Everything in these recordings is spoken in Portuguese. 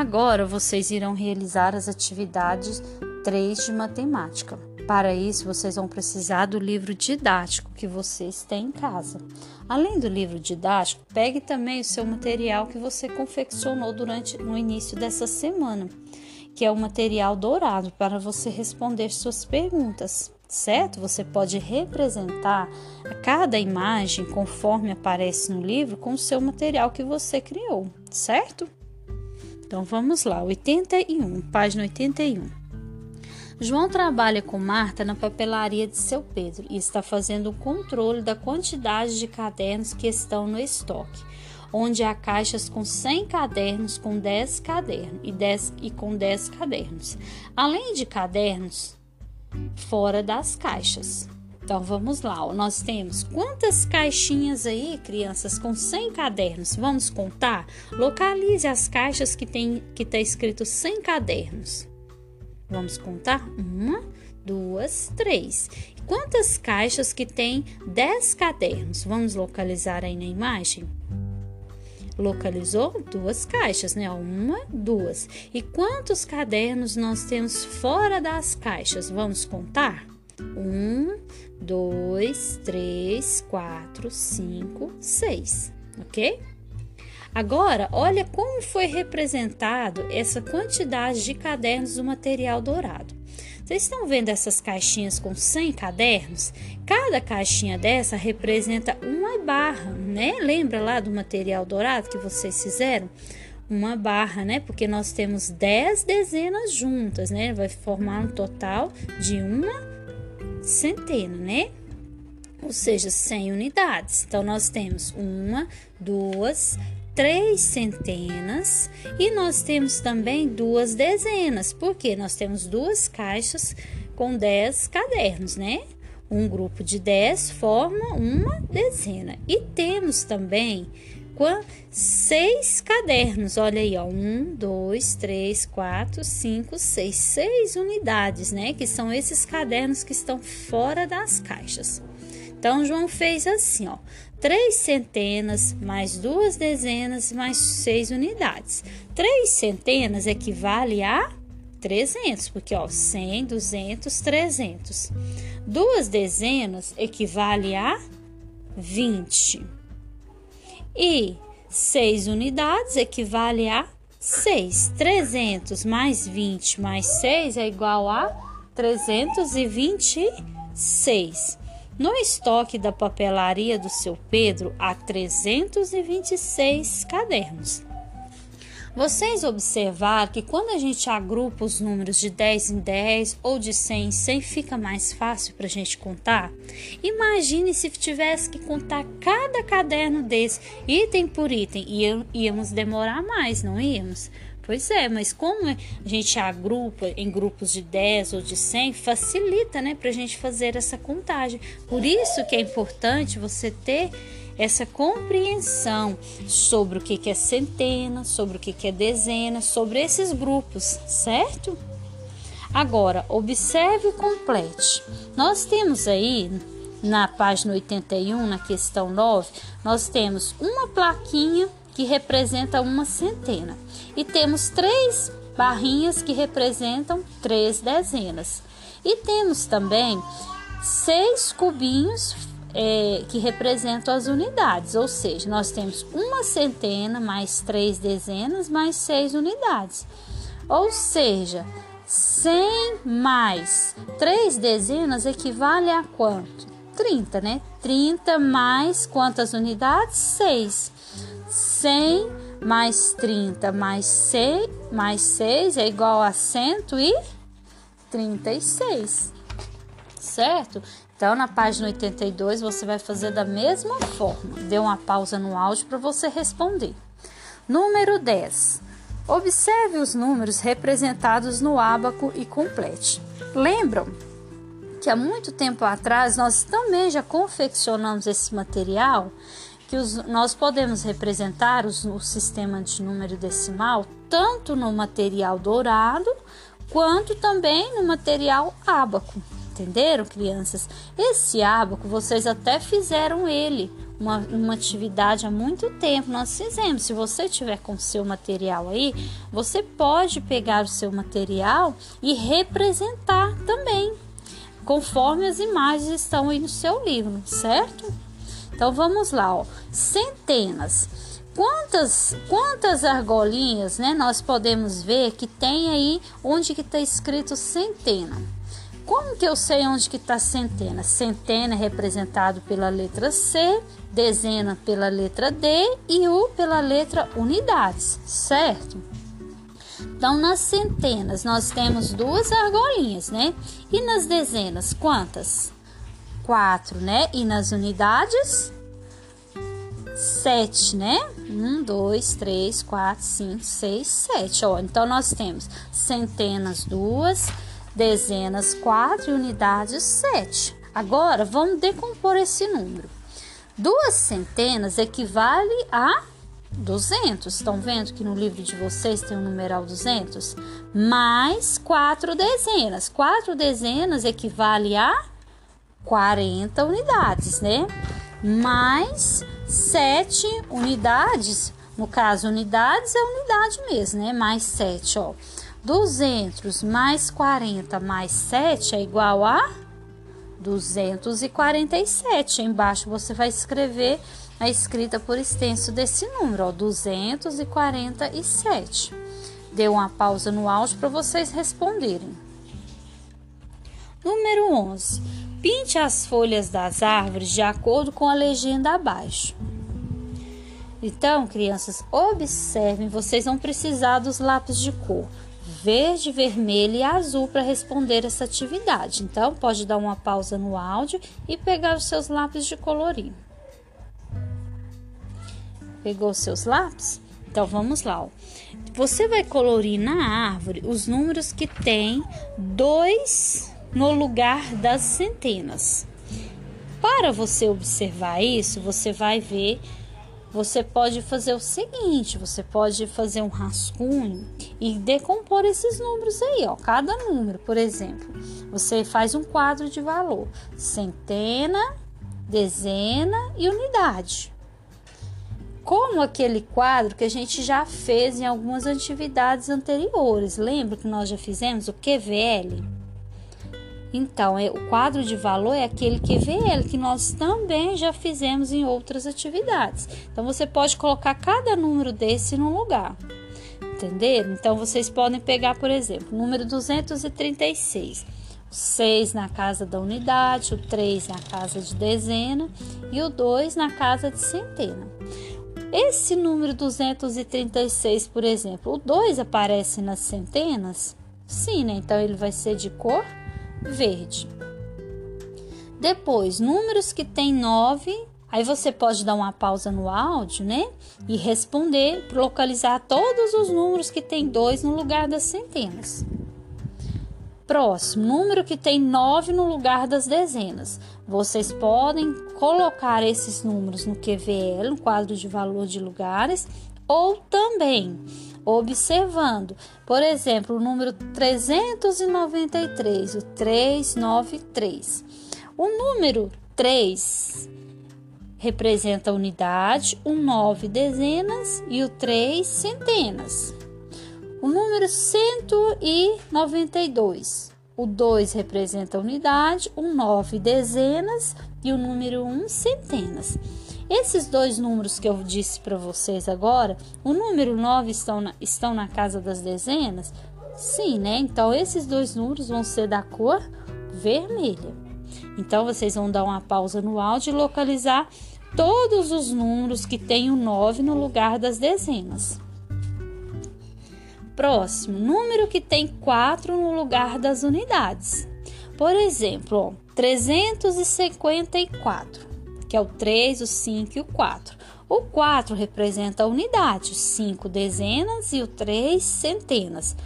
Agora vocês irão realizar as atividades 3 de matemática. Para isso, vocês vão precisar do livro didático que vocês têm em casa. Além do livro didático, pegue também o seu material que você confeccionou durante no início dessa semana, que é o material dourado para você responder suas perguntas. Certo? Você pode representar cada imagem conforme aparece no livro com o seu material que você criou, certo? Então vamos lá, 81, página 81. João trabalha com Marta na papelaria de seu Pedro e está fazendo o controle da quantidade de cadernos que estão no estoque, onde há caixas com 100 cadernos, com 10 cadernos e, 10, e com 10 cadernos, além de cadernos fora das caixas. Então vamos lá, nós temos quantas caixinhas aí, crianças, com 100 cadernos? Vamos contar? Localize as caixas que tem que está escrito 100 cadernos. Vamos contar? Uma, duas, três. Quantas caixas que tem 10 cadernos? Vamos localizar aí na imagem? Localizou duas caixas, né? Uma, duas. E quantos cadernos nós temos fora das caixas? Vamos contar? Um, dois, três, quatro, cinco, seis. Ok? Agora, olha como foi representado essa quantidade de cadernos do material dourado. Vocês estão vendo essas caixinhas com 100 cadernos? Cada caixinha dessa representa uma barra, né? Lembra lá do material dourado que vocês fizeram? Uma barra, né? Porque nós temos 10 dezenas juntas, né? Vai formar um total de uma centena, né? Ou seja, 100 unidades. Então, nós temos uma, duas, três centenas e nós temos também duas dezenas, porque nós temos duas caixas com dez cadernos, né? Um grupo de dez forma uma dezena. E temos também seis cadernos. Olha aí, ó. Um, dois, três, quatro, cinco, seis. Seis unidades, né? Que são esses cadernos que estão fora das caixas. Então, João fez assim, ó três centenas mais duas dezenas mais seis unidades. Três centenas equivale a 300, porque ó, 100, 200, 300. Duas dezenas equivale a 20. E seis unidades equivale a 6. 300 mais 20 mais 6 é igual a 326. No estoque da papelaria do seu Pedro há 326 cadernos. Vocês observaram que quando a gente agrupa os números de 10 em 10 ou de 100 em 100 fica mais fácil para a gente contar? Imagine se tivesse que contar cada caderno desse, item por item, íamos demorar mais, não íamos? Pois é, mas como a gente agrupa em grupos de 10 ou de 100, facilita, né, para a gente fazer essa contagem. Por isso que é importante você ter essa compreensão sobre o que é centena, sobre o que é dezena, sobre esses grupos, certo? Agora, observe e complete. Nós temos aí na página 81, na questão 9, nós temos uma plaquinha que representa uma centena. E temos três barrinhas que representam três dezenas. E temos também seis cubinhos é, que representam as unidades, ou seja, nós temos uma centena mais três dezenas mais seis unidades. Ou seja, 100 mais três dezenas equivale a quanto? 30, né? 30 mais quantas unidades? 6. 100 mais 30 mais 6, mais 6 é igual a 136, certo? Então, na página 82, você vai fazer da mesma forma. Dê uma pausa no áudio para você responder. Número 10. Observe os números representados no ábaco e complete. Lembram que há muito tempo atrás nós também já confeccionamos esse material que os, nós podemos representar os, o sistema de número decimal tanto no material dourado quanto também no material ábaco, Entenderam, crianças? Esse ábaco, vocês até fizeram ele, uma, uma atividade há muito tempo. Nós fizemos. Se você tiver com o seu material aí, você pode pegar o seu material e representar também, conforme as imagens estão aí no seu livro, certo? Então vamos lá, ó. Centenas. Quantas, quantas argolinhas, né, nós podemos ver que tem aí onde que está escrito centena? Como que eu sei onde que está centena? Centena é representado pela letra C, dezena pela letra D e U pela letra unidades, certo? Então, nas centenas nós temos duas argolinhas, né? E nas dezenas, quantas? Quatro, né? E nas unidades? sete, né? Um, dois, três, quatro, cinco, seis, sete. Ó, então nós temos centenas, duas, dezenas, quatro e unidades, sete. Agora vamos decompor esse número. Duas centenas equivale a 200. Estão vendo que no livro de vocês tem o numeral 200? Mais quatro dezenas. Quatro dezenas equivale a 40 unidades, né? Mais 7 unidades, no caso, unidades é unidade mesmo, né? Mais 7, ó. 200 mais 40 mais 7 é igual a 247. Embaixo você vai escrever a escrita por extenso desse número, ó, 247. Dê uma pausa no áudio para vocês responderem. Número 11. Pinte as folhas das árvores de acordo com a legenda abaixo. Então, crianças, observem, vocês vão precisar dos lápis de cor verde, vermelho e azul para responder essa atividade. Então, pode dar uma pausa no áudio e pegar os seus lápis de colorir. Pegou os seus lápis? Então, vamos lá. Ó. Você vai colorir na árvore os números que tem dois no lugar das centenas. Para você observar isso, você vai ver, você pode fazer o seguinte, você pode fazer um rascunho e decompor esses números aí, ó, cada número, por exemplo. Você faz um quadro de valor: centena, dezena e unidade. Como aquele quadro que a gente já fez em algumas atividades anteriores. Lembra que nós já fizemos o QVL? Então, é, o quadro de valor é aquele QVL que nós também já fizemos em outras atividades. Então, você pode colocar cada número desse no lugar. Entenderam? Então, vocês podem pegar, por exemplo, o número 236. O 6 na casa da unidade, o 3 na casa de dezena e o 2 na casa de centena. Esse número 236, por exemplo, o 2 aparece nas centenas? Sim, né? Então ele vai ser de cor verde. Depois, números que tem 9, aí você pode dar uma pausa no áudio, né? E responder, localizar todos os números que tem 2 no lugar das centenas. Próximo, número que tem 9 no lugar das dezenas. Vocês podem colocar esses números no QVL, no quadro de valor de lugares, ou também observando. Por exemplo, o número 393, o 393. O número 3 representa unidade, o 9 dezenas e o 3 centenas. O número 192, o 2 representa unidade, o 9 dezenas e o número 1 centenas. Esses dois números que eu disse para vocês agora, o número 9 estão na, estão na casa das dezenas? Sim, né? Então, esses dois números vão ser da cor vermelha. Então, vocês vão dar uma pausa no áudio e localizar todos os números que o 9 no lugar das dezenas. Próximo, número que tem 4 no lugar das unidades. Por exemplo, ó, 354 que é o 3, o 5 e o 4. O 4 representa a unidade, os 5 dezenas e o 3 centenas.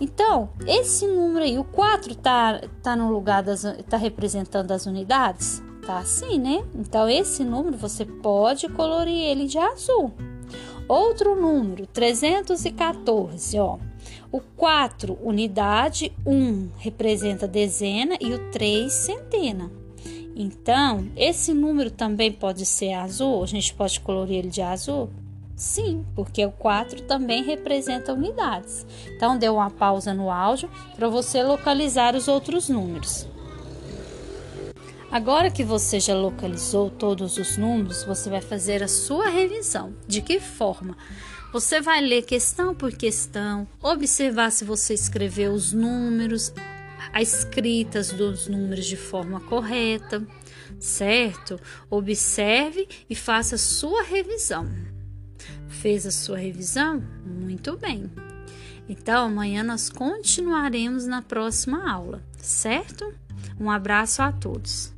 Então, esse número aí, o 4 tá, tá no lugar das tá representando as unidades? Tá assim, né? Então, esse número você pode colorir ele de azul. Outro número, 314, ó. O 4, unidade, 1 um, representa dezena e o 3, centena. Então, esse número também pode ser azul? A gente pode colorir ele de azul? Sim, porque o 4 também representa unidades. Então, dê uma pausa no áudio para você localizar os outros números. Agora que você já localizou todos os números, você vai fazer a sua revisão. De que forma? Você vai ler questão por questão, observar se você escreveu os números, as escritas dos números de forma correta, certo? Observe e faça a sua revisão. Fez a sua revisão? Muito bem. Então, amanhã nós continuaremos na próxima aula, certo? Um abraço a todos.